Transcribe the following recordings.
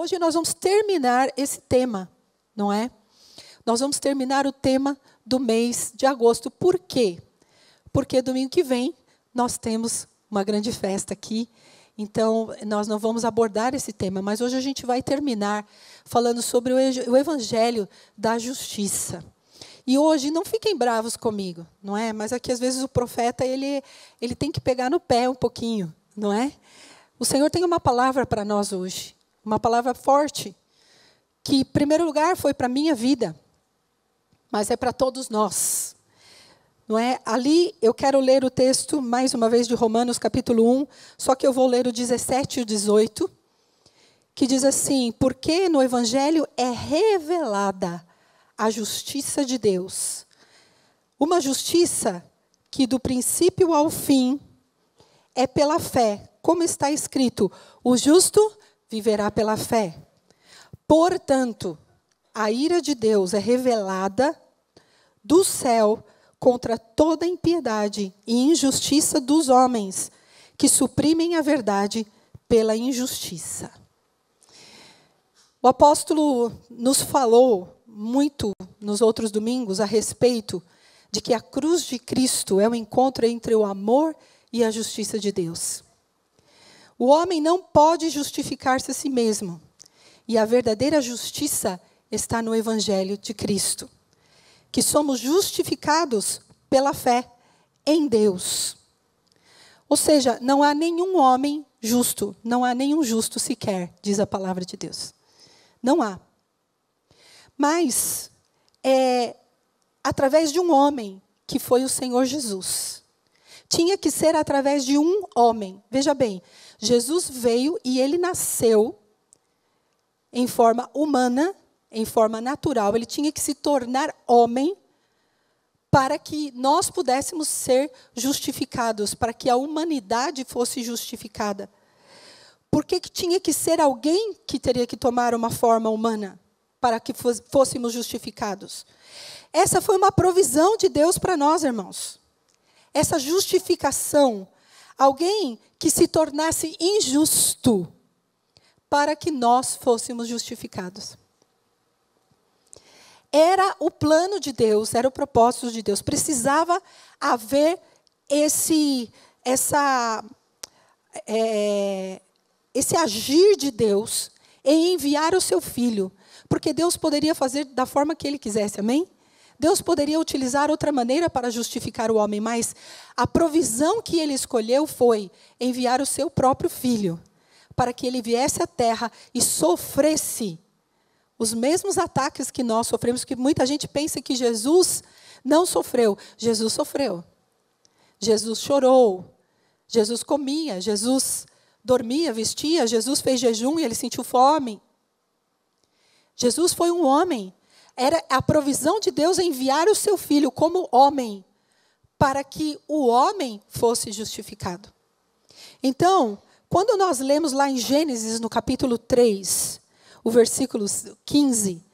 Hoje nós vamos terminar esse tema, não é? Nós vamos terminar o tema do mês de agosto. Por quê? Porque domingo que vem nós temos uma grande festa aqui. Então, nós não vamos abordar esse tema, mas hoje a gente vai terminar falando sobre o evangelho da justiça. E hoje não fiquem bravos comigo, não é? Mas aqui às vezes o profeta ele ele tem que pegar no pé um pouquinho, não é? O Senhor tem uma palavra para nós hoje uma palavra forte, que, em primeiro lugar, foi para a minha vida, mas é para todos nós. Não é? Ali eu quero ler o texto, mais uma vez, de Romanos, capítulo 1, só que eu vou ler o 17 e o 18, que diz assim: Porque no Evangelho é revelada a justiça de Deus. Uma justiça que, do princípio ao fim, é pela fé, como está escrito: o justo viverá pela fé. Portanto, a ira de Deus é revelada do céu contra toda impiedade e injustiça dos homens, que suprimem a verdade pela injustiça. O apóstolo nos falou muito nos outros domingos a respeito de que a cruz de Cristo é o encontro entre o amor e a justiça de Deus. O homem não pode justificar-se a si mesmo. E a verdadeira justiça está no Evangelho de Cristo. Que somos justificados pela fé em Deus. Ou seja, não há nenhum homem justo, não há nenhum justo sequer, diz a palavra de Deus. Não há. Mas é através de um homem, que foi o Senhor Jesus. Tinha que ser através de um homem. Veja bem, Jesus veio e ele nasceu em forma humana, em forma natural. Ele tinha que se tornar homem para que nós pudéssemos ser justificados, para que a humanidade fosse justificada. Por que, que tinha que ser alguém que teria que tomar uma forma humana para que fôssemos justificados? Essa foi uma provisão de Deus para nós, irmãos. Essa justificação alguém que se tornasse injusto para que nós fôssemos justificados. Era o plano de Deus, era o propósito de Deus. Precisava haver esse, essa, é, esse agir de Deus em enviar o seu filho, porque Deus poderia fazer da forma que Ele quisesse, amém? Deus poderia utilizar outra maneira para justificar o homem, mas a provisão que ele escolheu foi enviar o seu próprio filho para que ele viesse à terra e sofresse os mesmos ataques que nós sofremos, que muita gente pensa que Jesus não sofreu. Jesus sofreu. Jesus chorou. Jesus comia, Jesus dormia, vestia, Jesus fez jejum e ele sentiu fome. Jesus foi um homem era a provisão de Deus enviar o seu filho como homem, para que o homem fosse justificado. Então, quando nós lemos lá em Gênesis, no capítulo 3, o versículo 15,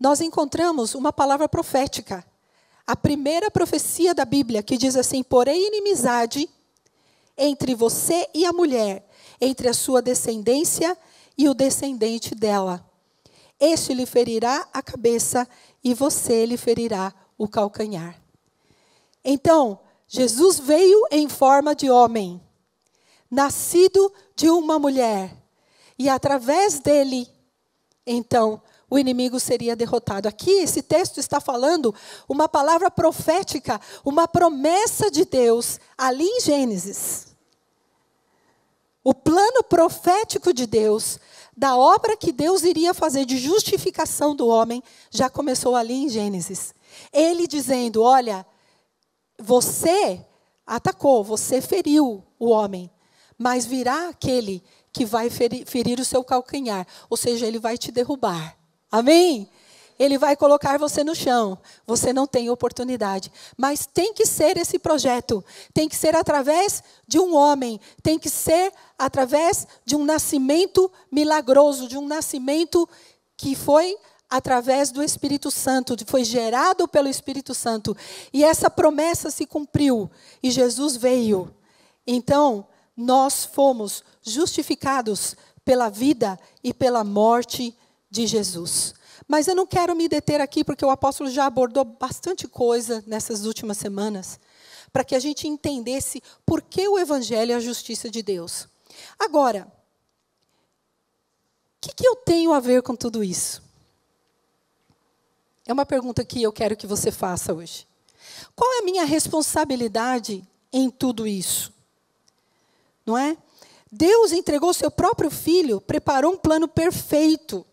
nós encontramos uma palavra profética. A primeira profecia da Bíblia, que diz assim: Porém, inimizade entre você e a mulher, entre a sua descendência e o descendente dela. Este lhe ferirá a cabeça e você lhe ferirá o calcanhar. Então, Jesus veio em forma de homem, nascido de uma mulher, e através dele, então, o inimigo seria derrotado. Aqui, esse texto está falando uma palavra profética, uma promessa de Deus, ali em Gênesis. O plano profético de Deus, da obra que Deus iria fazer de justificação do homem, já começou ali em Gênesis. Ele dizendo: Olha, você atacou, você feriu o homem, mas virá aquele que vai ferir, ferir o seu calcanhar, ou seja, ele vai te derrubar. Amém? Ele vai colocar você no chão. Você não tem oportunidade. Mas tem que ser esse projeto. Tem que ser através de um homem. Tem que ser através de um nascimento milagroso, de um nascimento que foi através do Espírito Santo, foi gerado pelo Espírito Santo. E essa promessa se cumpriu. E Jesus veio. Então, nós fomos justificados pela vida e pela morte de Jesus. Mas eu não quero me deter aqui, porque o apóstolo já abordou bastante coisa nessas últimas semanas, para que a gente entendesse por que o evangelho é a justiça de Deus. Agora, o que, que eu tenho a ver com tudo isso? É uma pergunta que eu quero que você faça hoje. Qual é a minha responsabilidade em tudo isso? Não é? Deus entregou seu próprio filho, preparou um plano perfeito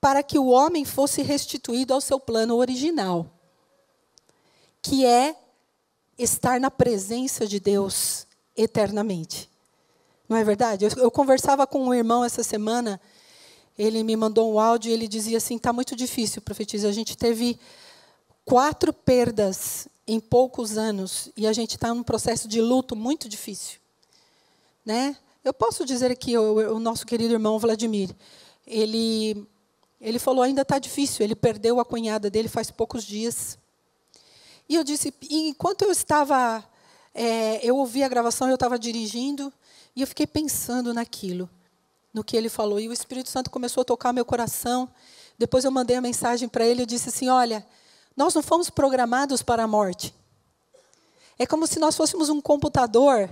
para que o homem fosse restituído ao seu plano original, que é estar na presença de Deus eternamente. Não é verdade? Eu, eu conversava com um irmão essa semana, ele me mandou um áudio e ele dizia assim: está muito difícil, profetiza. A gente teve quatro perdas em poucos anos e a gente está num processo de luto muito difícil. Né? Eu posso dizer aqui, o, o nosso querido irmão Vladimir, ele ele falou: ainda está difícil. Ele perdeu a cunhada dele faz poucos dias. E eu disse: enquanto eu estava, é, eu ouvi a gravação, eu estava dirigindo e eu fiquei pensando naquilo, no que ele falou. E o Espírito Santo começou a tocar meu coração. Depois eu mandei a mensagem para ele e disse assim: olha, nós não fomos programados para a morte. É como se nós fôssemos um computador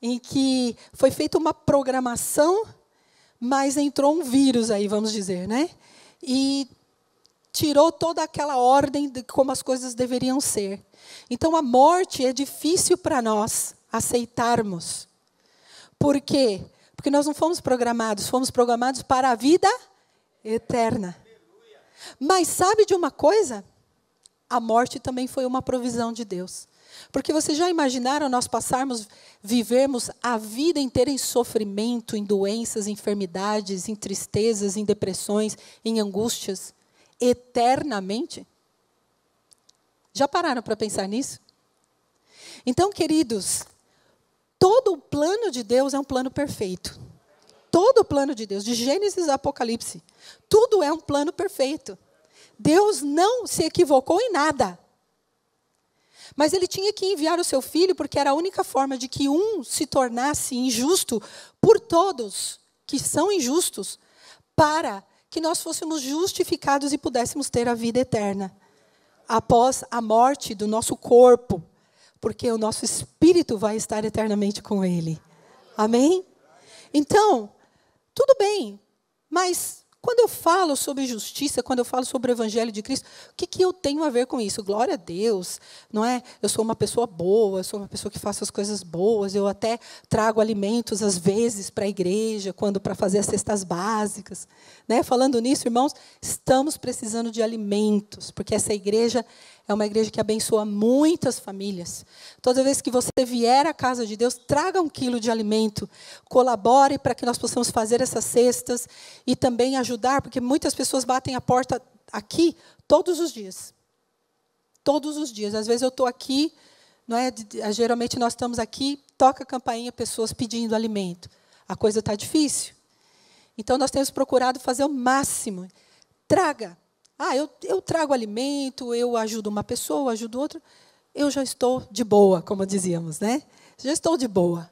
em que foi feita uma programação, mas entrou um vírus aí, vamos dizer, né? E tirou toda aquela ordem de como as coisas deveriam ser. Então a morte é difícil para nós aceitarmos. Por quê? Porque nós não fomos programados, fomos programados para a vida eterna. Mas sabe de uma coisa? A morte também foi uma provisão de Deus. Porque vocês já imaginaram nós passarmos, vivermos a vida inteira em sofrimento, em doenças, em enfermidades, em tristezas, em depressões, em angústias, eternamente? Já pararam para pensar nisso? Então, queridos, todo o plano de Deus é um plano perfeito. Todo o plano de Deus, de Gênesis a Apocalipse, tudo é um plano perfeito. Deus não se equivocou em nada. Mas ele tinha que enviar o seu filho porque era a única forma de que um se tornasse injusto por todos que são injustos, para que nós fôssemos justificados e pudéssemos ter a vida eterna após a morte do nosso corpo, porque o nosso espírito vai estar eternamente com ele. Amém? Então, tudo bem, mas quando eu falo sobre justiça, quando eu falo sobre o evangelho de Cristo, o que, que eu tenho a ver com isso? Glória a Deus, não é? Eu sou uma pessoa boa, eu sou uma pessoa que faço as coisas boas, eu até trago alimentos às vezes para a igreja, quando para fazer as cestas básicas. Né? Falando nisso, irmãos, estamos precisando de alimentos, porque essa igreja é uma igreja que abençoa muitas famílias. Toda vez que você vier à casa de Deus, traga um quilo de alimento. Colabore para que nós possamos fazer essas cestas e também ajudar, porque muitas pessoas batem a porta aqui todos os dias. Todos os dias. Às vezes eu estou aqui, não é? geralmente nós estamos aqui, toca a campainha, pessoas pedindo alimento. A coisa está difícil. Então nós temos procurado fazer o máximo. Traga, ah, eu, eu trago alimento, eu ajudo uma pessoa, ajudo outra. Eu já estou de boa, como dizíamos, né? Já estou de boa.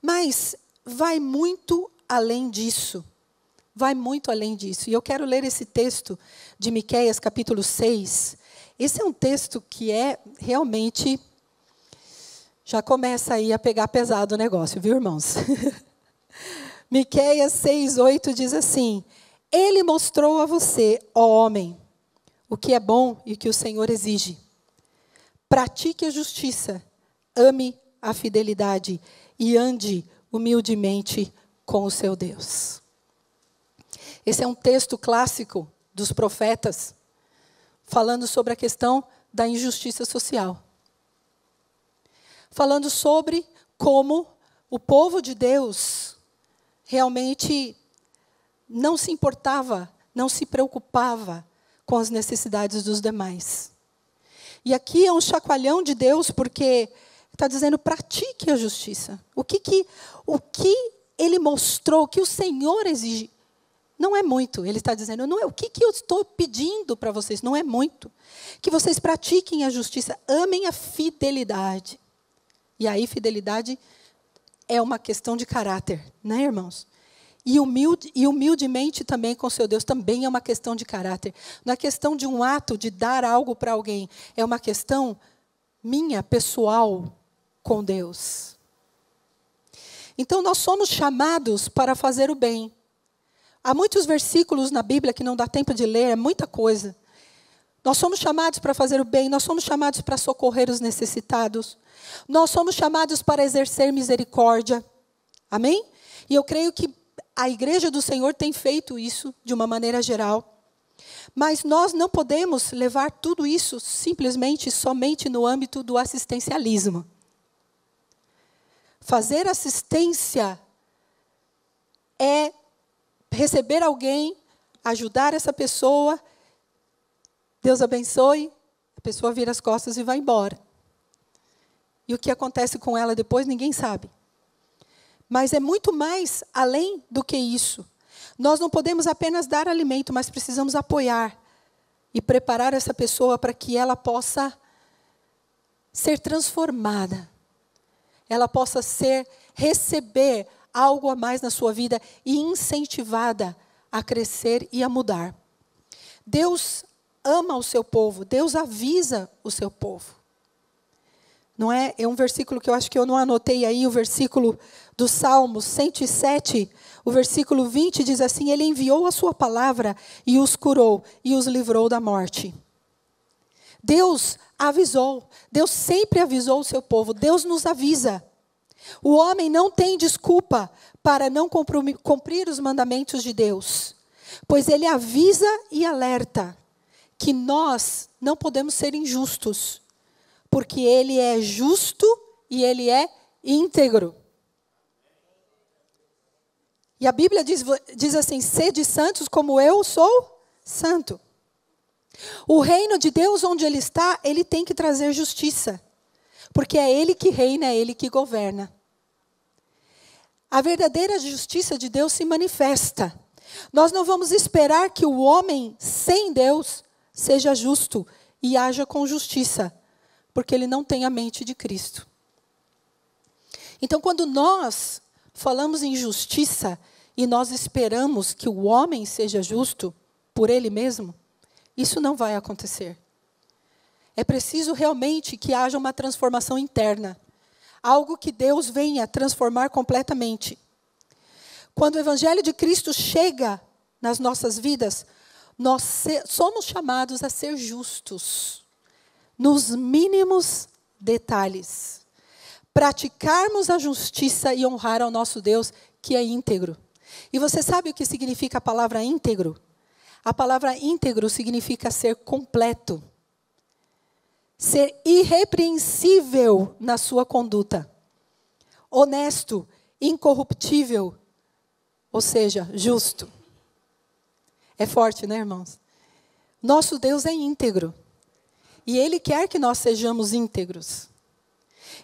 Mas vai muito além disso. Vai muito além disso. E eu quero ler esse texto de Miqueias, capítulo 6. Esse é um texto que é realmente. Já começa aí a pegar pesado o negócio, viu, irmãos? Miqueias 6, 8 diz assim: Ele mostrou a você, ó homem, o que é bom e o que o Senhor exige. Pratique a justiça, ame a fidelidade e ande humildemente com o seu Deus. Esse é um texto clássico dos profetas, falando sobre a questão da injustiça social. Falando sobre como o povo de Deus realmente não se importava, não se preocupava com as necessidades dos demais. E aqui é um chacoalhão de Deus, porque está dizendo: pratique a justiça. O que, que, o que ele mostrou, o que o Senhor exige, não é muito. Ele está dizendo: não é o que, que eu estou pedindo para vocês, não é muito. Que vocês pratiquem a justiça, amem a fidelidade. E aí, fidelidade é uma questão de caráter, né, irmãos? E, humilde, e humildemente também com seu Deus também é uma questão de caráter. Não é questão de um ato de dar algo para alguém. É uma questão minha, pessoal, com Deus. Então, nós somos chamados para fazer o bem. Há muitos versículos na Bíblia que não dá tempo de ler, é muita coisa. Nós somos chamados para fazer o bem, nós somos chamados para socorrer os necessitados. Nós somos chamados para exercer misericórdia. Amém? E eu creio que a igreja do Senhor tem feito isso de uma maneira geral. Mas nós não podemos levar tudo isso simplesmente somente no âmbito do assistencialismo. Fazer assistência é receber alguém, ajudar essa pessoa, Deus abençoe, a pessoa vira as costas e vai embora. E o que acontece com ela depois ninguém sabe. Mas é muito mais além do que isso. Nós não podemos apenas dar alimento, mas precisamos apoiar e preparar essa pessoa para que ela possa ser transformada. Ela possa ser receber algo a mais na sua vida e incentivada a crescer e a mudar. Deus ama o seu povo, Deus avisa o seu povo. Não é? É um versículo que eu acho que eu não anotei aí, o versículo do Salmo 107, o versículo 20 diz assim: Ele enviou a sua palavra e os curou e os livrou da morte. Deus avisou, Deus sempre avisou o seu povo, Deus nos avisa. O homem não tem desculpa para não cumprir os mandamentos de Deus, pois ele avisa e alerta que nós não podemos ser injustos, porque ele é justo e ele é íntegro. E a Bíblia diz, diz assim: sede santos como eu sou santo. O reino de Deus, onde ele está, ele tem que trazer justiça. Porque é ele que reina, é ele que governa. A verdadeira justiça de Deus se manifesta. Nós não vamos esperar que o homem sem Deus seja justo e haja com justiça, porque ele não tem a mente de Cristo. Então, quando nós falamos em justiça e nós esperamos que o homem seja justo por ele mesmo, isso não vai acontecer. É preciso realmente que haja uma transformação interna. Algo que Deus venha transformar completamente. Quando o Evangelho de Cristo chega nas nossas vidas, nós somos chamados a ser justos, nos mínimos detalhes. Praticarmos a justiça e honrar ao nosso Deus, que é íntegro. E você sabe o que significa a palavra íntegro? A palavra íntegro significa ser completo ser irrepreensível na sua conduta, honesto, incorruptível, ou seja, justo. É forte, né, irmãos? Nosso Deus é íntegro. E Ele quer que nós sejamos íntegros.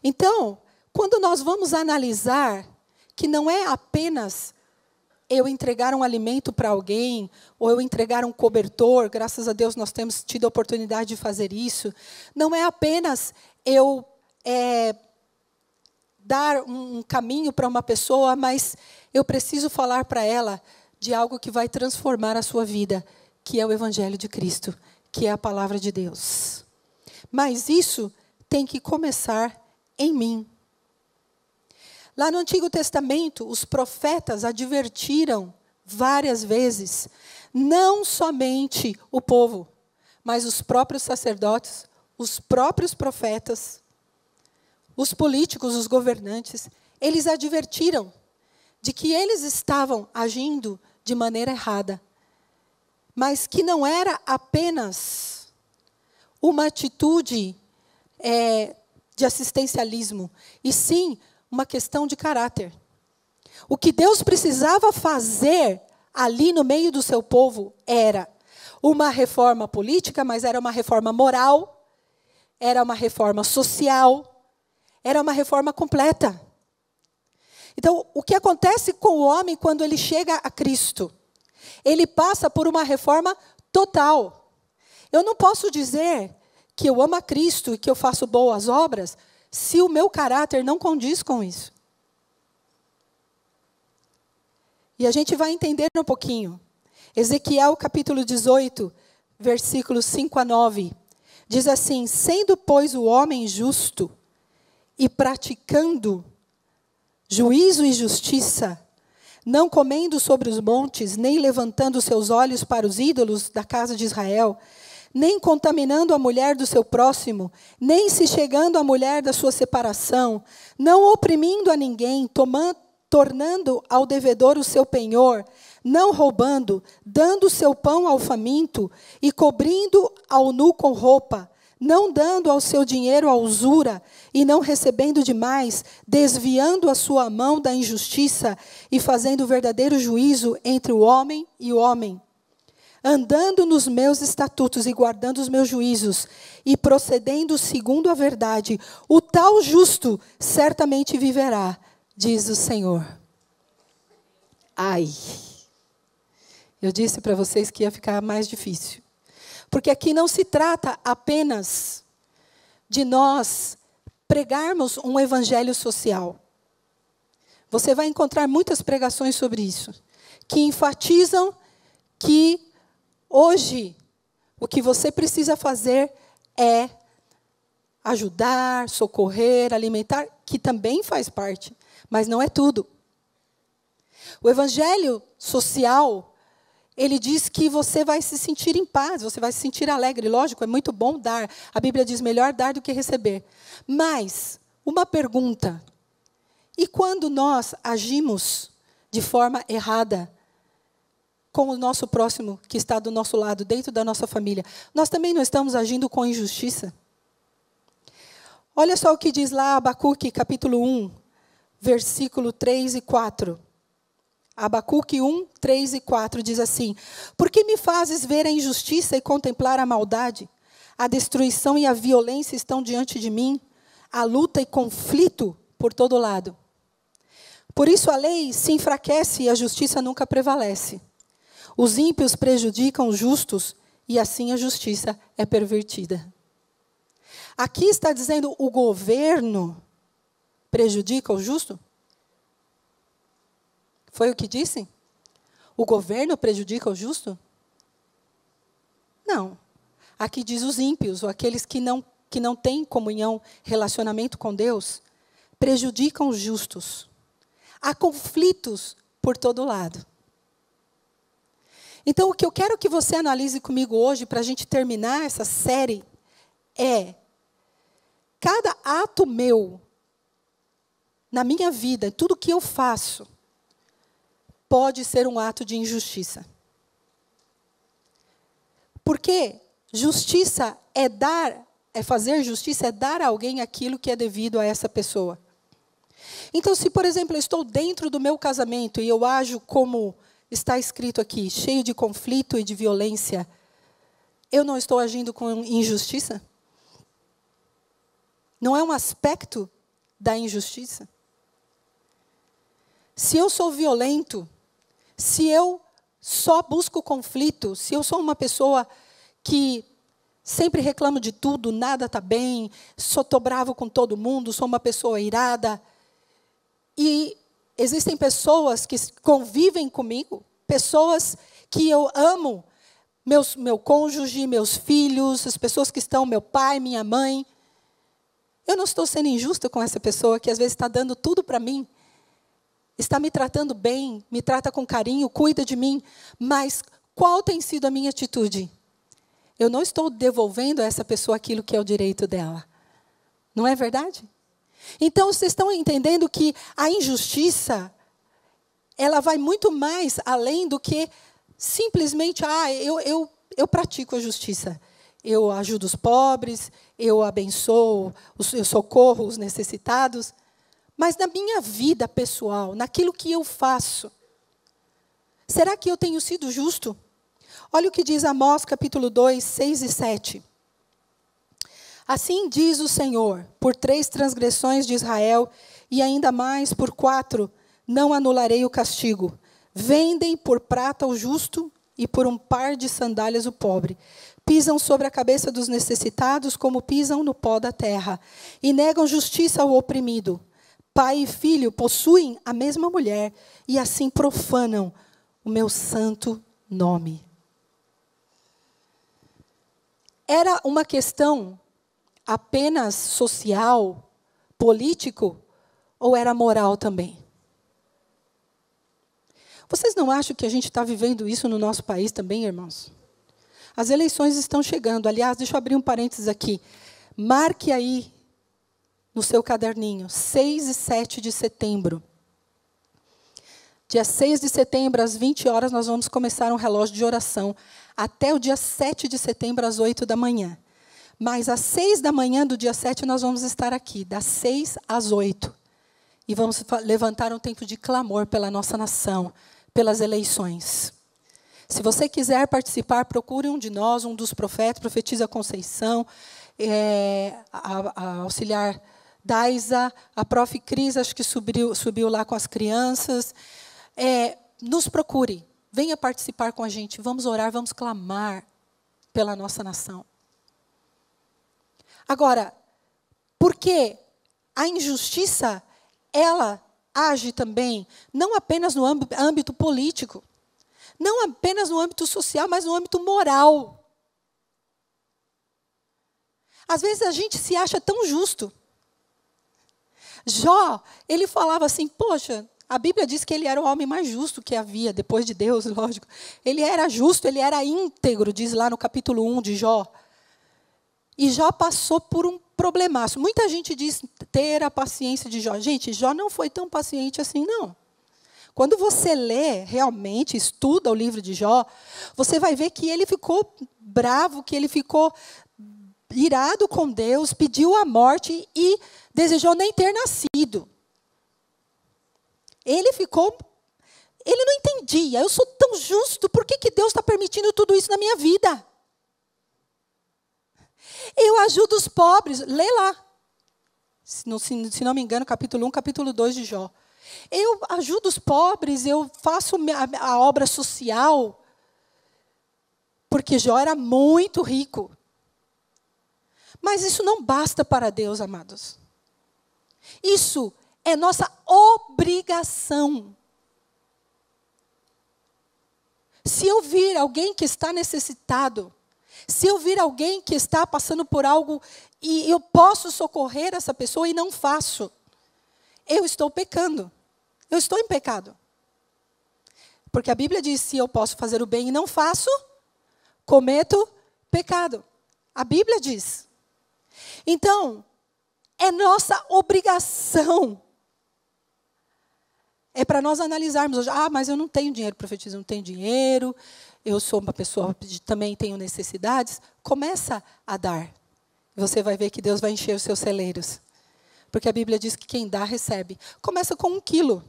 Então, quando nós vamos analisar que não é apenas eu entregar um alimento para alguém, ou eu entregar um cobertor, graças a Deus nós temos tido a oportunidade de fazer isso, não é apenas eu é, dar um caminho para uma pessoa, mas eu preciso falar para ela de algo que vai transformar a sua vida, que é o Evangelho de Cristo, que é a palavra de Deus. Mas isso tem que começar em mim. Lá no Antigo Testamento, os profetas advertiram várias vezes, não somente o povo, mas os próprios sacerdotes, os próprios profetas, os políticos, os governantes, eles advertiram de que eles estavam agindo de maneira errada, mas que não era apenas uma atitude é, de assistencialismo, e sim uma questão de caráter. O que Deus precisava fazer ali no meio do seu povo era uma reforma política, mas era uma reforma moral, era uma reforma social, era uma reforma completa. Então, o que acontece com o homem quando ele chega a Cristo? Ele passa por uma reforma total. Eu não posso dizer que eu amo a Cristo e que eu faço boas obras se o meu caráter não condiz com isso. E a gente vai entender um pouquinho. Ezequiel capítulo 18, versículos 5 a 9. Diz assim: Sendo, pois, o homem justo e praticando juízo e justiça, não comendo sobre os montes, nem levantando seus olhos para os ídolos da casa de Israel, nem contaminando a mulher do seu próximo, nem se chegando à mulher da sua separação, não oprimindo a ninguém, tomando, tornando ao devedor o seu penhor, não roubando, dando seu pão ao faminto e cobrindo ao nu com roupa, não dando ao seu dinheiro a usura e não recebendo demais, desviando a sua mão da injustiça e fazendo verdadeiro juízo entre o homem e o homem. Andando nos meus estatutos e guardando os meus juízos e procedendo segundo a verdade, o tal justo certamente viverá, diz o Senhor. Ai. Eu disse para vocês que ia ficar mais difícil. Porque aqui não se trata apenas de nós pregarmos um evangelho social. Você vai encontrar muitas pregações sobre isso, que enfatizam que hoje o que você precisa fazer é ajudar, socorrer, alimentar, que também faz parte, mas não é tudo. O evangelho social ele diz que você vai se sentir em paz, você vai se sentir alegre. Lógico, é muito bom dar. A Bíblia diz melhor dar do que receber. Mas, uma pergunta: e quando nós agimos de forma errada com o nosso próximo que está do nosso lado, dentro da nossa família, nós também não estamos agindo com injustiça? Olha só o que diz lá Abacuque, capítulo 1, versículo 3 e 4. Abacuque 1, 3 e 4 diz assim: Por que me fazes ver a injustiça e contemplar a maldade? A destruição e a violência estão diante de mim, a luta e conflito por todo lado. Por isso a lei se enfraquece e a justiça nunca prevalece. Os ímpios prejudicam os justos e assim a justiça é pervertida. Aqui está dizendo o governo prejudica o justo? Foi o que disse? O governo prejudica o justo? Não. Aqui diz os ímpios, ou aqueles que não, que não têm comunhão, relacionamento com Deus, prejudicam os justos. Há conflitos por todo lado. Então, o que eu quero que você analise comigo hoje, para a gente terminar essa série, é: cada ato meu, na minha vida, tudo que eu faço, pode ser um ato de injustiça. Porque justiça é dar, é fazer justiça, é dar a alguém aquilo que é devido a essa pessoa. Então, se, por exemplo, eu estou dentro do meu casamento e eu ajo como está escrito aqui, cheio de conflito e de violência, eu não estou agindo com injustiça? Não é um aspecto da injustiça? Se eu sou violento, se eu só busco conflito, se eu sou uma pessoa que sempre reclamo de tudo, nada está bem, só estou bravo com todo mundo, sou uma pessoa irada. E existem pessoas que convivem comigo, pessoas que eu amo, meus, meu cônjuge, meus filhos, as pessoas que estão, meu pai, minha mãe. Eu não estou sendo injusta com essa pessoa que às vezes está dando tudo para mim, está me tratando bem, me trata com carinho, cuida de mim, mas qual tem sido a minha atitude? Eu não estou devolvendo a essa pessoa aquilo que é o direito dela. Não é verdade? Então, vocês estão entendendo que a injustiça, ela vai muito mais além do que simplesmente, ah, eu, eu, eu pratico a justiça. Eu ajudo os pobres, eu abençoo, eu socorro os necessitados. Mas na minha vida pessoal, naquilo que eu faço, será que eu tenho sido justo? Olha o que diz Amós capítulo 2, 6 e 7. Assim diz o Senhor: por três transgressões de Israel, e ainda mais por quatro, não anularei o castigo. Vendem por prata o justo e por um par de sandálias o pobre. Pisam sobre a cabeça dos necessitados como pisam no pó da terra. E negam justiça ao oprimido. Pai e filho possuem a mesma mulher e assim profanam o meu santo nome. Era uma questão apenas social, político, ou era moral também? Vocês não acham que a gente está vivendo isso no nosso país também, irmãos? As eleições estão chegando. Aliás, deixa eu abrir um parênteses aqui. Marque aí no seu caderninho, 6 e 7 de setembro. Dia 6 de setembro, às 20 horas, nós vamos começar um relógio de oração. Até o dia 7 de setembro, às 8 da manhã. Mas às seis da manhã do dia 7 nós vamos estar aqui, das seis às oito. E vamos levantar um tempo de clamor pela nossa nação, pelas eleições. Se você quiser participar, procure um de nós, um dos profetas, profetiza Conceição, é, a, a, auxiliar Daisa, a prof. Cris, acho que subiu, subiu lá com as crianças. É, nos procure, venha participar com a gente, vamos orar, vamos clamar pela nossa nação. Agora, porque a injustiça, ela age também, não apenas no âmbito político, não apenas no âmbito social, mas no âmbito moral. Às vezes a gente se acha tão justo. Jó, ele falava assim: Poxa, a Bíblia diz que ele era o homem mais justo que havia, depois de Deus, lógico. Ele era justo, ele era íntegro, diz lá no capítulo 1 de Jó e Jó passou por um problemaço. Muita gente diz ter a paciência de Jó. Gente, Jó não foi tão paciente assim, não. Quando você lê realmente, estuda o livro de Jó, você vai ver que ele ficou bravo, que ele ficou irado com Deus, pediu a morte e desejou nem ter nascido. Ele ficou. Ele não entendia. Eu sou tão justo, por que, que Deus está permitindo tudo isso na minha vida? Eu ajudo os pobres. Lê lá. Se não, se, se não me engano, capítulo 1, capítulo 2 de Jó. Eu ajudo os pobres, eu faço a, a obra social. Porque Jó era muito rico. Mas isso não basta para Deus, amados. Isso é nossa obrigação. Se eu vir alguém que está necessitado, se eu vir alguém que está passando por algo e eu posso socorrer essa pessoa e não faço, eu estou pecando. Eu estou em pecado. Porque a Bíblia diz: se eu posso fazer o bem e não faço, cometo pecado. A Bíblia diz. Então, é nossa obrigação. É para nós analisarmos hoje. Ah, mas eu não tenho dinheiro, profetiza, não tenho dinheiro eu sou uma pessoa que também tenho necessidades, começa a dar. Você vai ver que Deus vai encher os seus celeiros. Porque a Bíblia diz que quem dá, recebe. Começa com um quilo.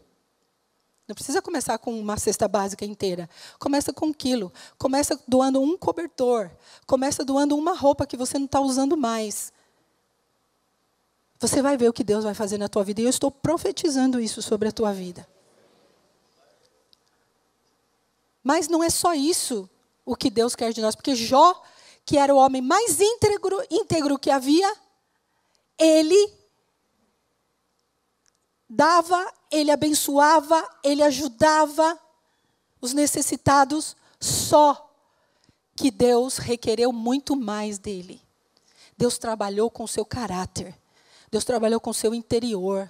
Não precisa começar com uma cesta básica inteira. Começa com um quilo. Começa doando um cobertor. Começa doando uma roupa que você não está usando mais. Você vai ver o que Deus vai fazer na tua vida. E eu estou profetizando isso sobre a tua vida. Mas não é só isso o que Deus quer de nós, porque Jó, que era o homem mais íntegro, íntegro que havia, ele dava, ele abençoava, ele ajudava os necessitados, só que Deus requereu muito mais dele. Deus trabalhou com seu caráter, Deus trabalhou com o seu interior,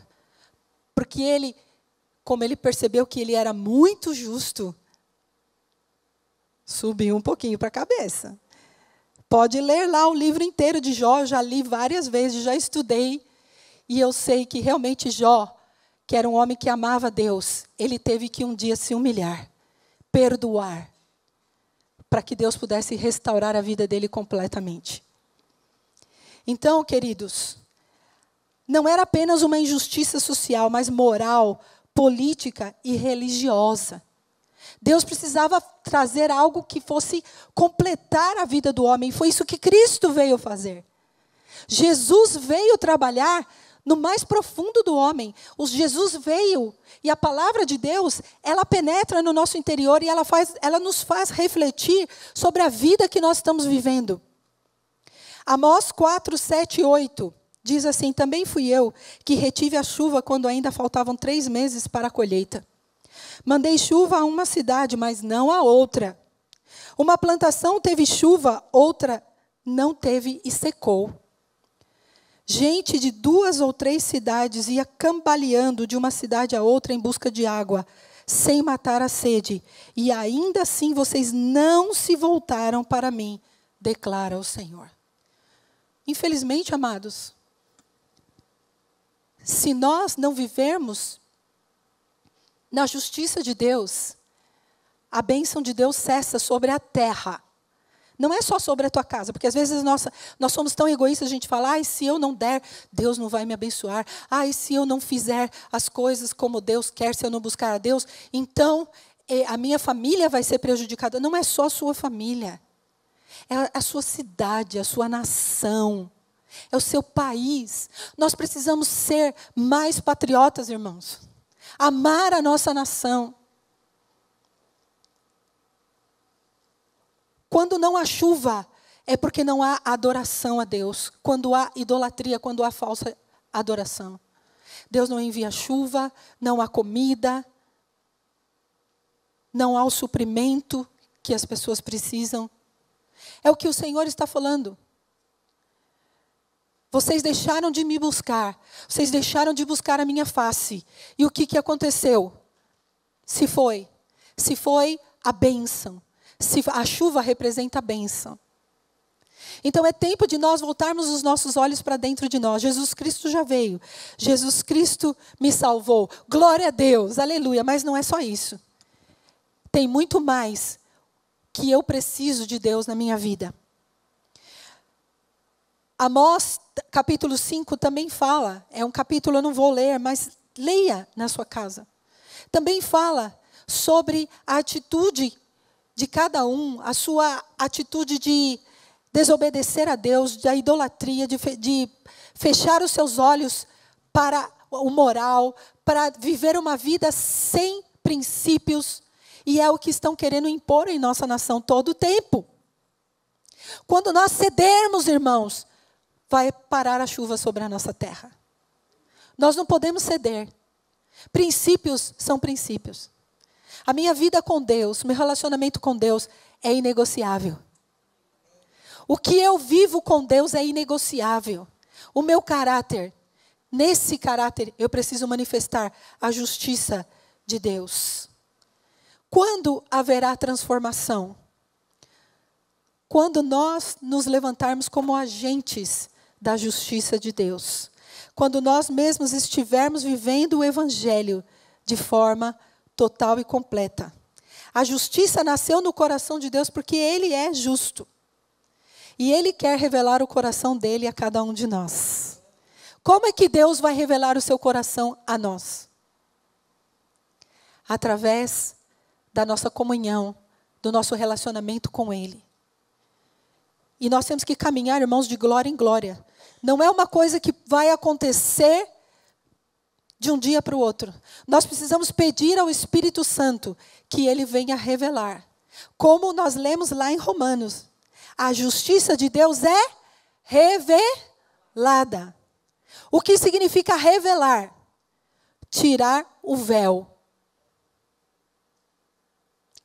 porque ele, como ele percebeu que ele era muito justo, Subiu um pouquinho para a cabeça. Pode ler lá o livro inteiro de Jó, já li várias vezes, já estudei. E eu sei que realmente Jó, que era um homem que amava Deus, ele teve que um dia se humilhar, perdoar, para que Deus pudesse restaurar a vida dele completamente. Então, queridos, não era apenas uma injustiça social, mas moral, política e religiosa. Deus precisava trazer algo que fosse completar a vida do homem. Foi isso que Cristo veio fazer. Jesus veio trabalhar no mais profundo do homem. O Jesus veio e a palavra de Deus, ela penetra no nosso interior e ela, faz, ela nos faz refletir sobre a vida que nós estamos vivendo. Amós 4, 7 e 8 diz assim: Também fui eu que retive a chuva quando ainda faltavam três meses para a colheita. Mandei chuva a uma cidade, mas não a outra. Uma plantação teve chuva, outra não teve e secou. Gente de duas ou três cidades ia cambaleando de uma cidade a outra em busca de água, sem matar a sede. E ainda assim vocês não se voltaram para mim, declara o Senhor. Infelizmente, amados, se nós não vivermos na justiça de Deus, a bênção de Deus cessa sobre a terra. Não é só sobre a tua casa, porque às vezes nós somos tão egoístas, a gente fala, ai, se eu não der, Deus não vai me abençoar. Ai, se eu não fizer as coisas como Deus quer, se eu não buscar a Deus, então a minha família vai ser prejudicada. Não é só a sua família, é a sua cidade, a sua nação, é o seu país. Nós precisamos ser mais patriotas, irmãos. Amar a nossa nação. Quando não há chuva, é porque não há adoração a Deus. Quando há idolatria, quando há falsa adoração. Deus não envia chuva, não há comida, não há o suprimento que as pessoas precisam. É o que o Senhor está falando. Vocês deixaram de me buscar, vocês deixaram de buscar a minha face. E o que, que aconteceu? Se foi. Se foi a bênção. Se a chuva representa a bênção. Então é tempo de nós voltarmos os nossos olhos para dentro de nós. Jesus Cristo já veio. Jesus Cristo me salvou. Glória a Deus, aleluia. Mas não é só isso. Tem muito mais que eu preciso de Deus na minha vida. Amós, capítulo 5, também fala. É um capítulo, eu não vou ler, mas leia na sua casa. Também fala sobre a atitude de cada um, a sua atitude de desobedecer a Deus, da idolatria, de, de fechar os seus olhos para o moral, para viver uma vida sem princípios, e é o que estão querendo impor em nossa nação todo o tempo. Quando nós cedermos, irmãos, vai parar a chuva sobre a nossa terra. Nós não podemos ceder. Princípios são princípios. A minha vida com Deus, meu relacionamento com Deus é inegociável. O que eu vivo com Deus é inegociável. O meu caráter, nesse caráter, eu preciso manifestar a justiça de Deus. Quando haverá transformação? Quando nós nos levantarmos como agentes da justiça de Deus. Quando nós mesmos estivermos vivendo o Evangelho de forma total e completa. A justiça nasceu no coração de Deus porque Ele é justo. E Ele quer revelar o coração dele a cada um de nós. Como é que Deus vai revelar o seu coração a nós? Através da nossa comunhão, do nosso relacionamento com Ele. E nós temos que caminhar, irmãos, de glória em glória. Não é uma coisa que vai acontecer de um dia para o outro. Nós precisamos pedir ao Espírito Santo que ele venha revelar. Como nós lemos lá em Romanos, a justiça de Deus é revelada. O que significa revelar? Tirar o véu.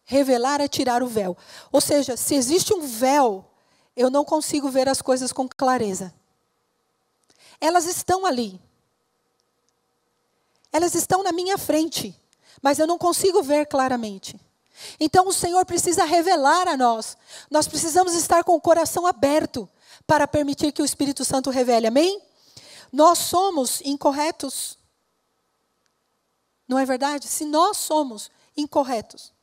Revelar é tirar o véu. Ou seja, se existe um véu, eu não consigo ver as coisas com clareza. Elas estão ali. Elas estão na minha frente, mas eu não consigo ver claramente. Então o Senhor precisa revelar a nós. Nós precisamos estar com o coração aberto para permitir que o Espírito Santo revele. Amém? Nós somos incorretos. Não é verdade? Se nós somos incorretos,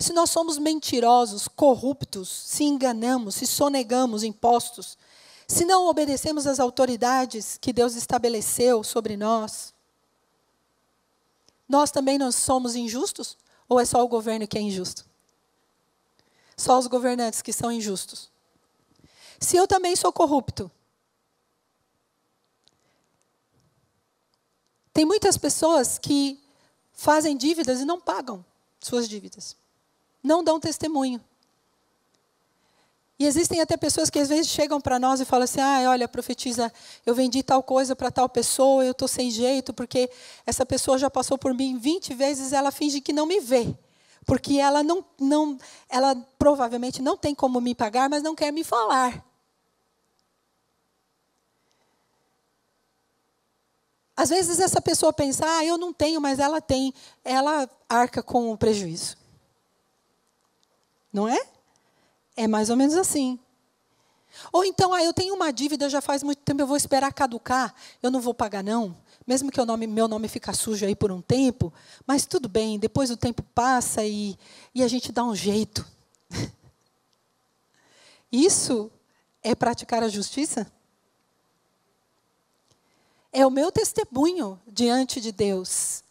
se nós somos mentirosos, corruptos, se enganamos, se sonegamos impostos, se não obedecemos às autoridades que Deus estabeleceu sobre nós, nós também não somos injustos? Ou é só o governo que é injusto? Só os governantes que são injustos. Se eu também sou corrupto, tem muitas pessoas que fazem dívidas e não pagam suas dívidas. Não dão testemunho. E existem até pessoas que às vezes chegam para nós e falam assim: ah, olha, profetiza, eu vendi tal coisa para tal pessoa, eu estou sem jeito, porque essa pessoa já passou por mim 20 vezes, ela finge que não me vê. Porque ela não, não, ela provavelmente não tem como me pagar, mas não quer me falar. Às vezes essa pessoa pensa, ah, eu não tenho, mas ela tem, ela arca com o prejuízo. Não é? É mais ou menos assim. Ou então, ah, eu tenho uma dívida já faz muito tempo, eu vou esperar caducar, eu não vou pagar não, mesmo que o nome, meu nome fique sujo aí por um tempo, mas tudo bem, depois o tempo passa e, e a gente dá um jeito. Isso é praticar a justiça? É o meu testemunho diante de Deus.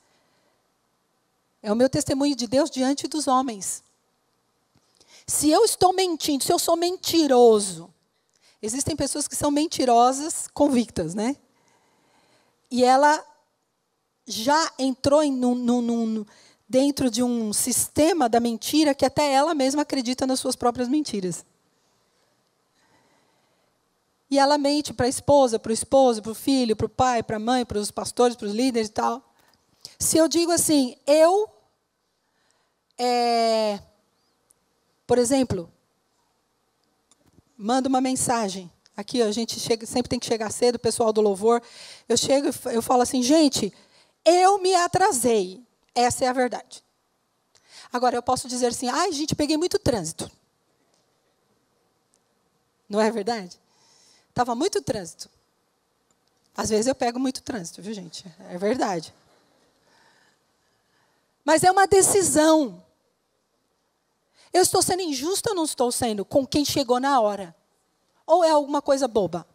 É o meu testemunho de Deus diante dos homens. Se eu estou mentindo, se eu sou mentiroso, existem pessoas que são mentirosas convictas, né? E ela já entrou em, dentro de um sistema da mentira que até ela mesma acredita nas suas próprias mentiras. E ela mente para a esposa, para o esposo, para o filho, para o pai, para a mãe, para os pastores, para os líderes e tal. Se eu digo assim, eu é, por exemplo, manda uma mensagem. Aqui a gente chega, sempre tem que chegar cedo, o pessoal do louvor. Eu chego e eu falo assim, gente, eu me atrasei. Essa é a verdade. Agora, eu posso dizer assim, ai, gente, peguei muito trânsito. Não é verdade? Estava muito trânsito. Às vezes eu pego muito trânsito, viu, gente? É verdade. Mas é uma decisão. Eu estou sendo injusta ou não estou sendo com quem chegou na hora? Ou é alguma coisa boba?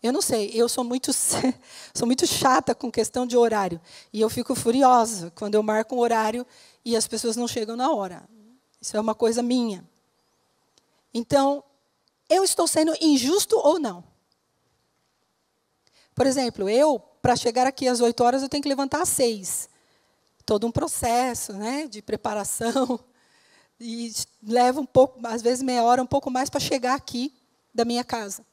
Eu não sei, eu sou muito, sou muito chata com questão de horário. E eu fico furiosa quando eu marco um horário e as pessoas não chegam na hora. Isso é uma coisa minha. Então, eu estou sendo injusto ou não? Por exemplo, eu, para chegar aqui às 8 horas, eu tenho que levantar às 6. Todo um processo né, de preparação e leva um pouco, às vezes meia hora, um pouco mais para chegar aqui da minha casa.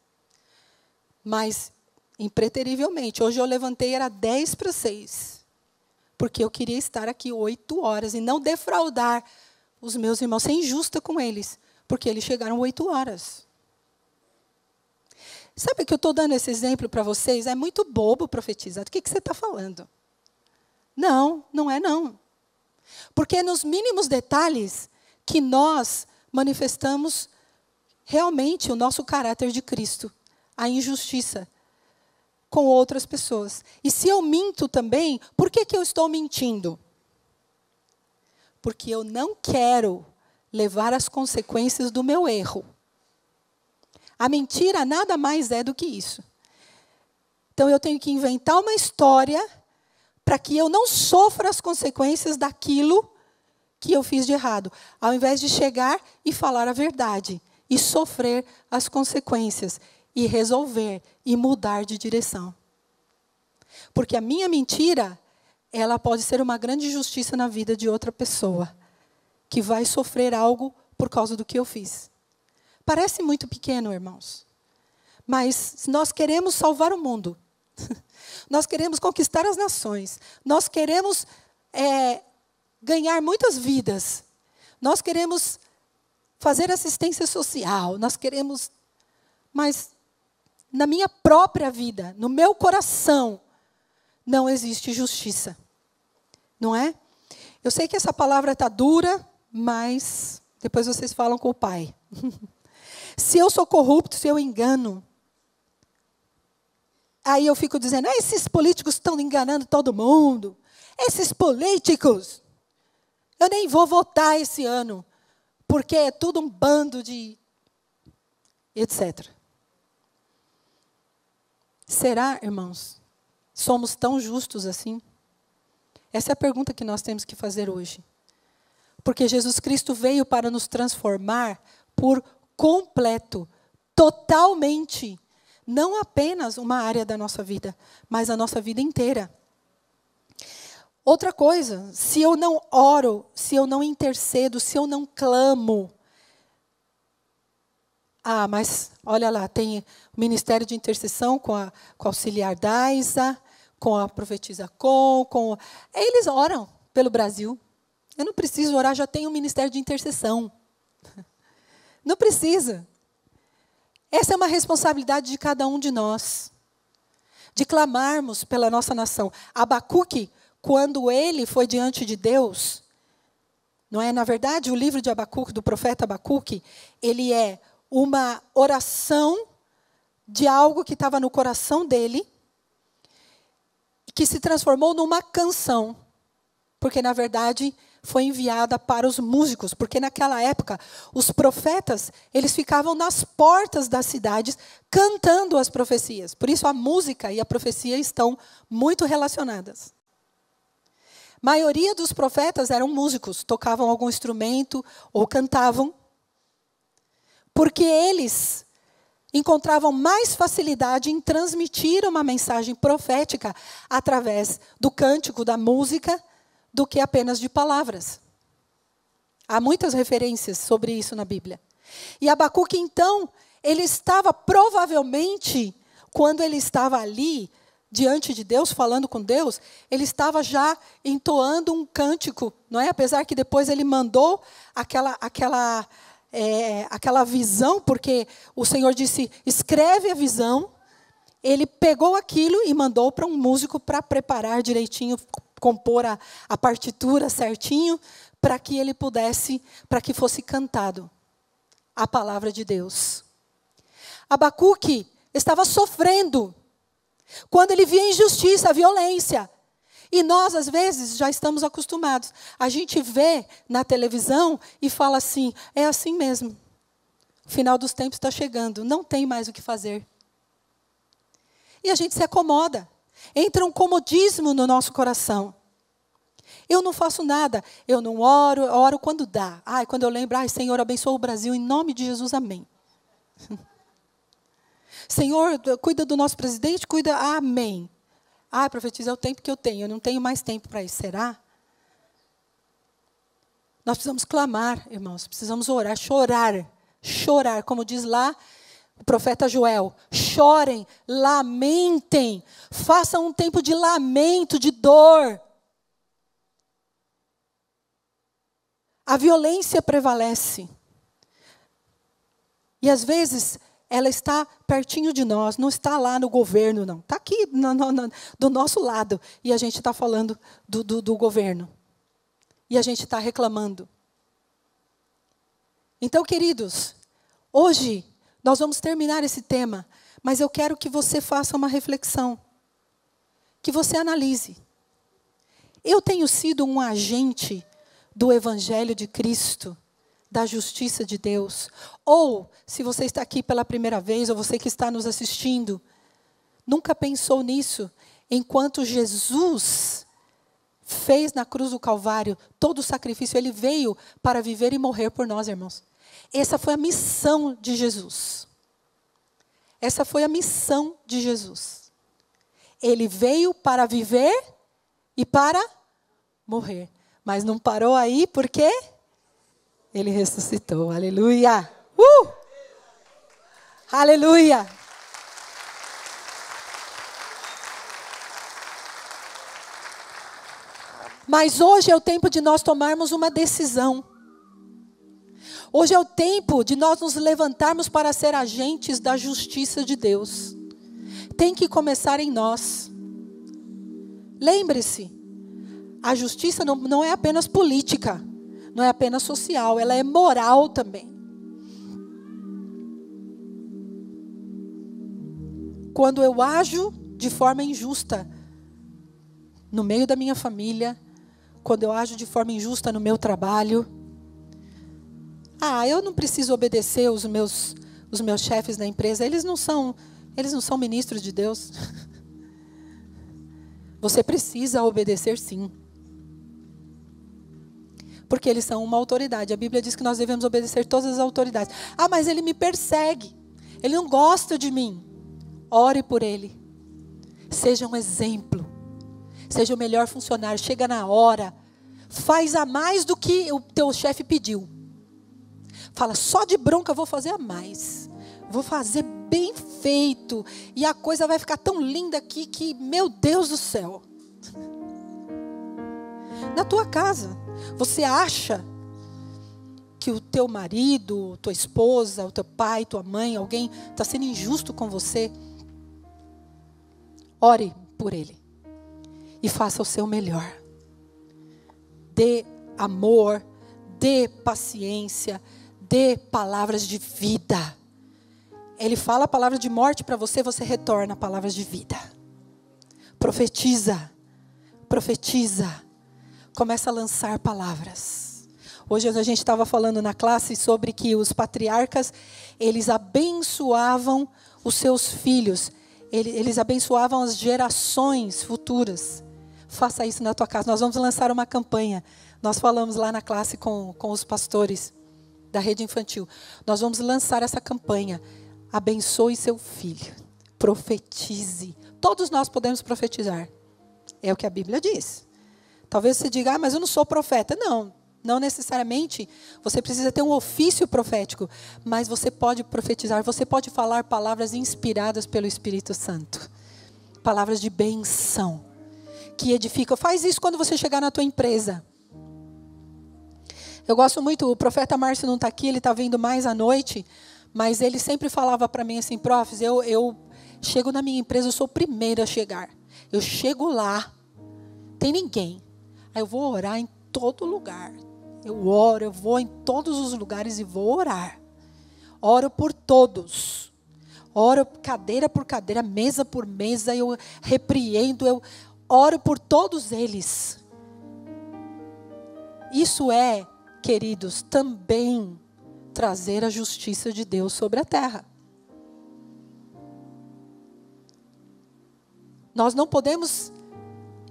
Mas, impreterivelmente, hoje eu levantei, era 10 para 6. Porque eu queria estar aqui 8 horas e não defraudar os meus irmãos, ser injusta com eles, porque eles chegaram 8 horas. Sabe que eu estou dando esse exemplo para vocês? É muito bobo profetizar. Do que, que você está falando? Não, não é não. Porque nos mínimos detalhes que nós manifestamos realmente o nosso caráter de Cristo, a injustiça com outras pessoas. E se eu minto também, por que, que eu estou mentindo? Porque eu não quero levar as consequências do meu erro. A mentira nada mais é do que isso. Então eu tenho que inventar uma história para que eu não sofra as consequências daquilo que eu fiz de errado, ao invés de chegar e falar a verdade e sofrer as consequências e resolver e mudar de direção. Porque a minha mentira, ela pode ser uma grande justiça na vida de outra pessoa que vai sofrer algo por causa do que eu fiz. Parece muito pequeno, irmãos. Mas nós queremos salvar o mundo. nós queremos conquistar as nações. Nós queremos é, ganhar muitas vidas. Nós queremos fazer assistência social, nós queremos. Mas na minha própria vida, no meu coração, não existe justiça. Não é? Eu sei que essa palavra está dura, mas depois vocês falam com o pai. se eu sou corrupto, se eu engano, aí eu fico dizendo: ah, esses políticos estão enganando todo mundo. Esses políticos. Eu nem vou votar esse ano, porque é tudo um bando de. etc. Será, irmãos, somos tão justos assim? Essa é a pergunta que nós temos que fazer hoje. Porque Jesus Cristo veio para nos transformar por completo, totalmente, não apenas uma área da nossa vida, mas a nossa vida inteira. Outra coisa, se eu não oro, se eu não intercedo, se eu não clamo, ah, mas olha lá, tem o Ministério de Intercessão com a, com a auxiliar Daisa, com a profetisa Com, com. Eles oram pelo Brasil. Eu não preciso orar, já tenho o Ministério de Intercessão. Não precisa. Essa é uma responsabilidade de cada um de nós. De clamarmos pela nossa nação. Abacuque, quando ele foi diante de Deus, não é? Na verdade, o livro de Abacuque, do profeta Abacuque, ele é uma oração de algo que estava no coração dele, que se transformou numa canção. Porque, na verdade, foi enviada para os músicos, porque naquela época os profetas, eles ficavam nas portas das cidades cantando as profecias. Por isso a música e a profecia estão muito relacionadas. Maioria dos profetas eram músicos, tocavam algum instrumento ou cantavam porque eles encontravam mais facilidade em transmitir uma mensagem profética através do cântico, da música, do que apenas de palavras. Há muitas referências sobre isso na Bíblia. E Abacuque, então, ele estava provavelmente, quando ele estava ali, diante de Deus, falando com Deus, ele estava já entoando um cântico, não é? Apesar que depois ele mandou aquela, aquela é, aquela visão, porque o Senhor disse: escreve a visão. Ele pegou aquilo e mandou para um músico para preparar direitinho, compor a, a partitura certinho, para que ele pudesse, para que fosse cantado a palavra de Deus. Abacuque estava sofrendo quando ele via injustiça, violência. E nós, às vezes, já estamos acostumados. A gente vê na televisão e fala assim: é assim mesmo. O final dos tempos está chegando, não tem mais o que fazer. E a gente se acomoda. Entra um comodismo no nosso coração. Eu não faço nada, eu não oro, eu oro quando dá. Ai, quando eu lembro, ai, Senhor, abençoa o Brasil em nome de Jesus, amém. Senhor, cuida do nosso presidente, cuida, amém. Ah, profetiza é o tempo que eu tenho, eu não tenho mais tempo para isso. Será? Nós precisamos clamar, irmãos, precisamos orar, chorar, chorar, como diz lá o profeta Joel: chorem, lamentem, façam um tempo de lamento, de dor. A violência prevalece. E às vezes ela está pertinho de nós, não está lá no governo, não. Está aqui no, no, no, do nosso lado. E a gente está falando do, do, do governo. E a gente está reclamando. Então, queridos, hoje nós vamos terminar esse tema, mas eu quero que você faça uma reflexão. Que você analise. Eu tenho sido um agente do Evangelho de Cristo da justiça de Deus. Ou, se você está aqui pela primeira vez, ou você que está nos assistindo, nunca pensou nisso, enquanto Jesus fez na cruz do Calvário todo o sacrifício, ele veio para viver e morrer por nós, irmãos. Essa foi a missão de Jesus. Essa foi a missão de Jesus. Ele veio para viver e para morrer. Mas não parou aí, por quê? Ele ressuscitou. Aleluia. Uh! Aleluia. Mas hoje é o tempo de nós tomarmos uma decisão. Hoje é o tempo de nós nos levantarmos para ser agentes da justiça de Deus. Tem que começar em nós. Lembre-se, a justiça não, não é apenas política não é apenas social, ela é moral também. Quando eu ajo de forma injusta no meio da minha família, quando eu ajo de forma injusta no meu trabalho, ah, eu não preciso obedecer os meus os meus chefes na empresa, eles não são Eles não são ministros de Deus. Você precisa obedecer sim. Porque eles são uma autoridade. A Bíblia diz que nós devemos obedecer todas as autoridades. Ah, mas ele me persegue. Ele não gosta de mim. Ore por ele. Seja um exemplo. Seja o melhor funcionário. Chega na hora. Faz a mais do que o teu chefe pediu. Fala, só de bronca eu vou fazer a mais. Vou fazer bem feito. E a coisa vai ficar tão linda aqui que, meu Deus do céu. Na tua casa, você acha que o teu marido, tua esposa, o teu pai, tua mãe, alguém está sendo injusto com você? Ore por ele e faça o seu melhor. Dê amor, dê paciência, dê palavras de vida. Ele fala a palavra de morte para você, você retorna palavras de vida. Profetiza, profetiza, começa a lançar palavras. Hoje a gente estava falando na classe sobre que os patriarcas, eles abençoavam os seus filhos, eles abençoavam as gerações futuras. Faça isso na tua casa. Nós vamos lançar uma campanha. Nós falamos lá na classe com, com os pastores da rede infantil. Nós vamos lançar essa campanha. Abençoe seu filho. Profetize. Todos nós podemos profetizar. É o que a Bíblia diz. Talvez você diga, ah, mas eu não sou profeta. Não, não necessariamente você precisa ter um ofício profético, mas você pode profetizar, você pode falar palavras inspiradas pelo Espírito Santo. Palavras de benção, que edificam. Faz isso quando você chegar na tua empresa. Eu gosto muito, o profeta Márcio não está aqui, ele está vindo mais à noite, mas ele sempre falava para mim assim, profs, eu, eu chego na minha empresa, eu sou o primeiro a chegar. Eu chego lá, tem ninguém. Aí eu vou orar em todo lugar. Eu oro, eu vou em todos os lugares e vou orar. Oro por todos. Oro cadeira por cadeira, mesa por mesa, eu repreendo, eu oro por todos eles. Isso é queridos, também trazer a justiça de Deus sobre a terra. Nós não podemos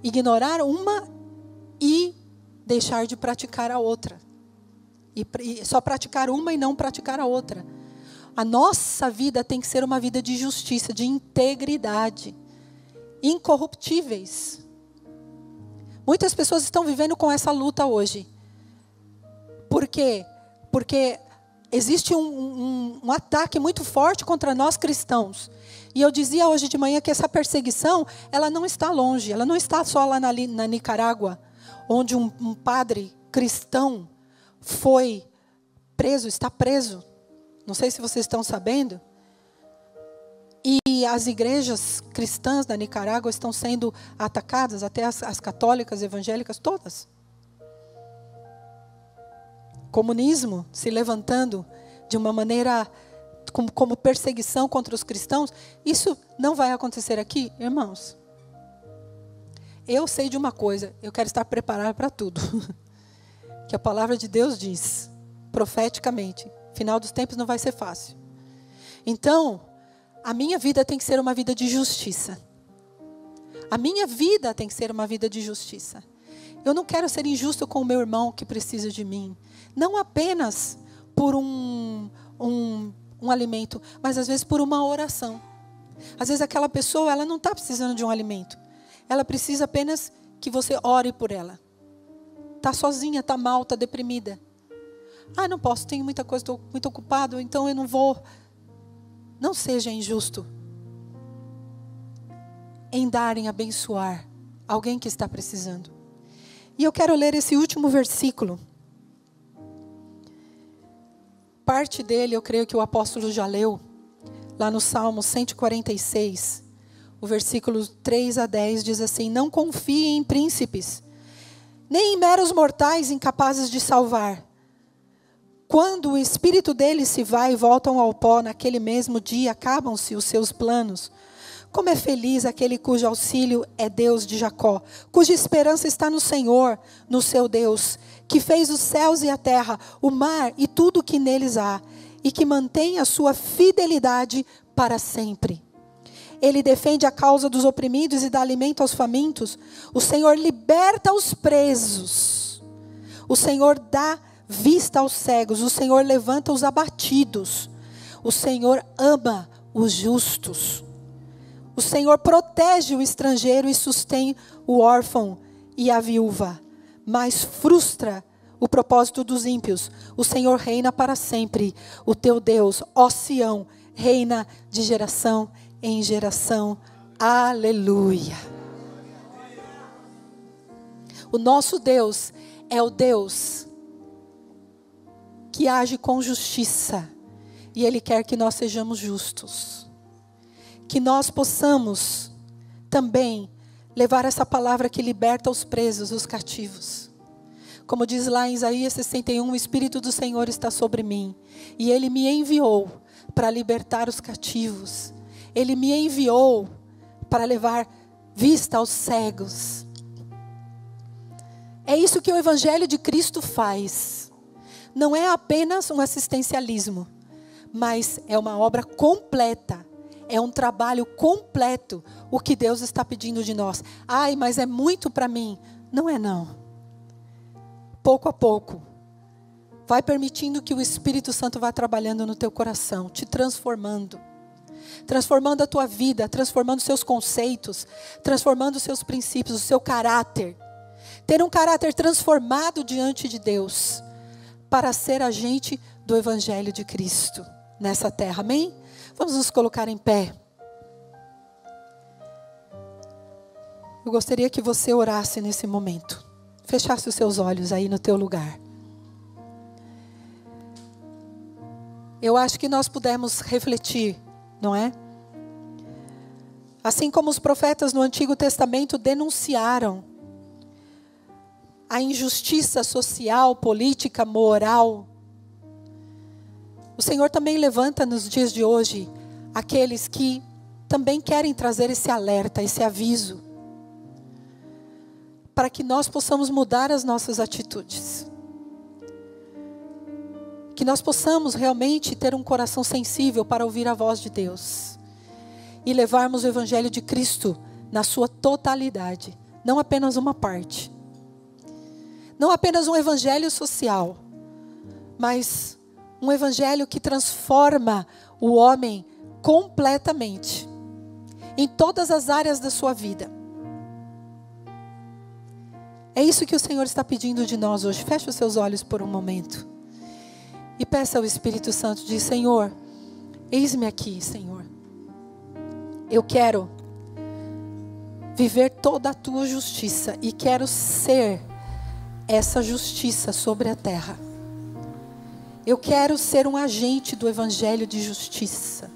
ignorar uma e deixar de praticar a outra. E, só praticar uma e não praticar a outra. A nossa vida tem que ser uma vida de justiça, de integridade, incorruptíveis. Muitas pessoas estão vivendo com essa luta hoje. Por quê? Porque existe um, um, um, ataque muito forte contra nós cristãos. E eu dizia hoje de manhã que essa perseguição, ela não está longe, ela não está só lá na, na Nicarágua, onde um, um padre cristão foi preso, está preso. Não sei se vocês estão sabendo. E as igrejas cristãs da Nicarágua estão sendo atacadas, até as, as católicas, evangélicas, todas comunismo se levantando de uma maneira como, como perseguição contra os cristãos, isso não vai acontecer aqui, irmãos. Eu sei de uma coisa, eu quero estar preparado para tudo. que a palavra de Deus diz, profeticamente, final dos tempos não vai ser fácil. Então, a minha vida tem que ser uma vida de justiça. A minha vida tem que ser uma vida de justiça. Eu não quero ser injusto com o meu irmão que precisa de mim. Não apenas por um, um, um alimento, mas às vezes por uma oração. Às vezes aquela pessoa ela não está precisando de um alimento. Ela precisa apenas que você ore por ela. Está sozinha, está mal, está deprimida. Ah, não posso, tenho muita coisa, estou muito ocupado, então eu não vou. Não seja injusto em dar, em abençoar alguém que está precisando. E eu quero ler esse último versículo Parte dele, eu creio que o apóstolo já leu, lá no Salmo 146, o versículo 3 a 10 diz assim: Não confie em príncipes, nem em meros mortais incapazes de salvar. Quando o espírito deles se vai e voltam ao pó, naquele mesmo dia acabam-se os seus planos. Como é feliz aquele cujo auxílio é Deus de Jacó, cuja esperança está no Senhor, no seu Deus, que fez os céus e a terra, o mar e tudo o que neles há, e que mantém a sua fidelidade para sempre. Ele defende a causa dos oprimidos e dá alimento aos famintos. O Senhor liberta os presos. O Senhor dá vista aos cegos. O Senhor levanta os abatidos. O Senhor ama os justos. O Senhor protege o estrangeiro e sustém o órfão e a viúva, mas frustra o propósito dos ímpios. O Senhor reina para sempre. O teu Deus, ó Sião, reina de geração em geração. Aleluia. O nosso Deus é o Deus que age com justiça. E Ele quer que nós sejamos justos. Que nós possamos também levar essa palavra que liberta os presos, os cativos. Como diz lá em Isaías 61, o Espírito do Senhor está sobre mim, e ele me enviou para libertar os cativos. Ele me enviou para levar vista aos cegos. É isso que o Evangelho de Cristo faz. Não é apenas um assistencialismo, mas é uma obra completa é um trabalho completo o que Deus está pedindo de nós. Ai, mas é muito para mim. Não é não. Pouco a pouco. Vai permitindo que o Espírito Santo vá trabalhando no teu coração, te transformando. Transformando a tua vida, transformando seus conceitos, transformando os seus princípios, o seu caráter. Ter um caráter transformado diante de Deus para ser agente do Evangelho de Cristo nessa terra. Amém? Vamos nos colocar em pé. Eu gostaria que você orasse nesse momento. Fechasse os seus olhos aí no teu lugar. Eu acho que nós pudemos refletir, não é? Assim como os profetas no Antigo Testamento denunciaram a injustiça social, política, moral, o Senhor também levanta nos dias de hoje aqueles que também querem trazer esse alerta, esse aviso, para que nós possamos mudar as nossas atitudes. Que nós possamos realmente ter um coração sensível para ouvir a voz de Deus e levarmos o Evangelho de Cristo na sua totalidade, não apenas uma parte. Não apenas um evangelho social, mas um evangelho que transforma o homem completamente, em todas as áreas da sua vida. É isso que o Senhor está pedindo de nós hoje. Feche os seus olhos por um momento. E peça ao Espírito Santo, diz, Senhor, eis-me aqui, Senhor. Eu quero viver toda a tua justiça e quero ser essa justiça sobre a terra. Eu quero ser um agente do evangelho de justiça.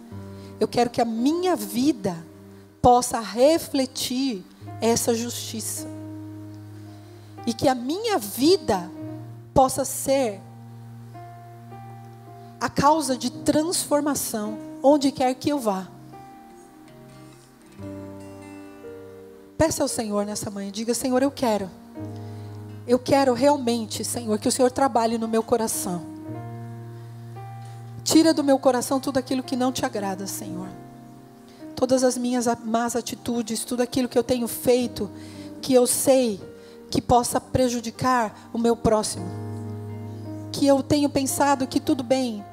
Eu quero que a minha vida possa refletir essa justiça. E que a minha vida possa ser a causa de transformação onde quer que eu vá. Peça ao Senhor nessa manhã, diga: Senhor, eu quero. Eu quero realmente, Senhor, que o Senhor trabalhe no meu coração. Tira do meu coração tudo aquilo que não te agrada, Senhor. Todas as minhas más atitudes, tudo aquilo que eu tenho feito, que eu sei que possa prejudicar o meu próximo. Que eu tenho pensado que tudo bem,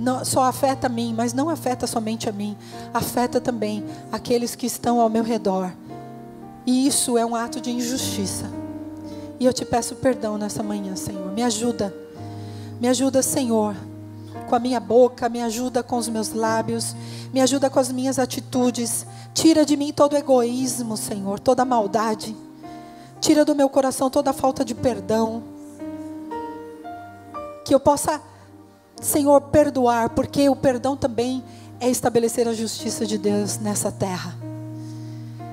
não, só afeta a mim, mas não afeta somente a mim, afeta também aqueles que estão ao meu redor. E isso é um ato de injustiça. E eu te peço perdão nessa manhã, Senhor. Me ajuda. Me ajuda, Senhor com a minha boca, me ajuda com os meus lábios, me ajuda com as minhas atitudes. Tira de mim todo egoísmo, Senhor, toda maldade. Tira do meu coração toda falta de perdão. Que eu possa, Senhor, perdoar, porque o perdão também é estabelecer a justiça de Deus nessa terra.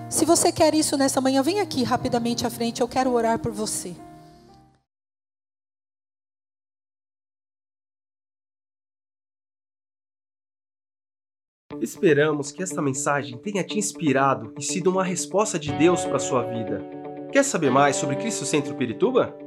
Se você quer isso nessa manhã, vem aqui rapidamente à frente, eu quero orar por você. Esperamos que esta mensagem tenha te inspirado e sido uma resposta de Deus para a sua vida. Quer saber mais sobre Cristo Centro Pirituba?